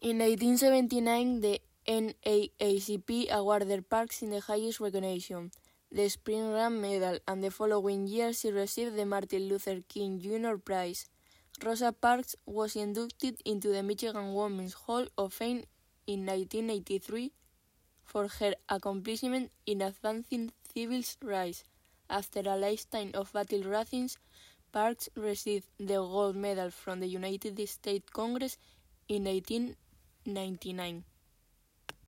In 1979, the NAACP awarded Parks in the highest recognition, the Spingarn Medal, and the following year she received the Martin Luther King Jr. Prize. Rosa Parks was inducted into the Michigan Women's Hall of Fame in 1983 for her accomplishment in advancing civil rights. After a lifetime of battle rathings, Parks received the gold medal from the United States Congress in 99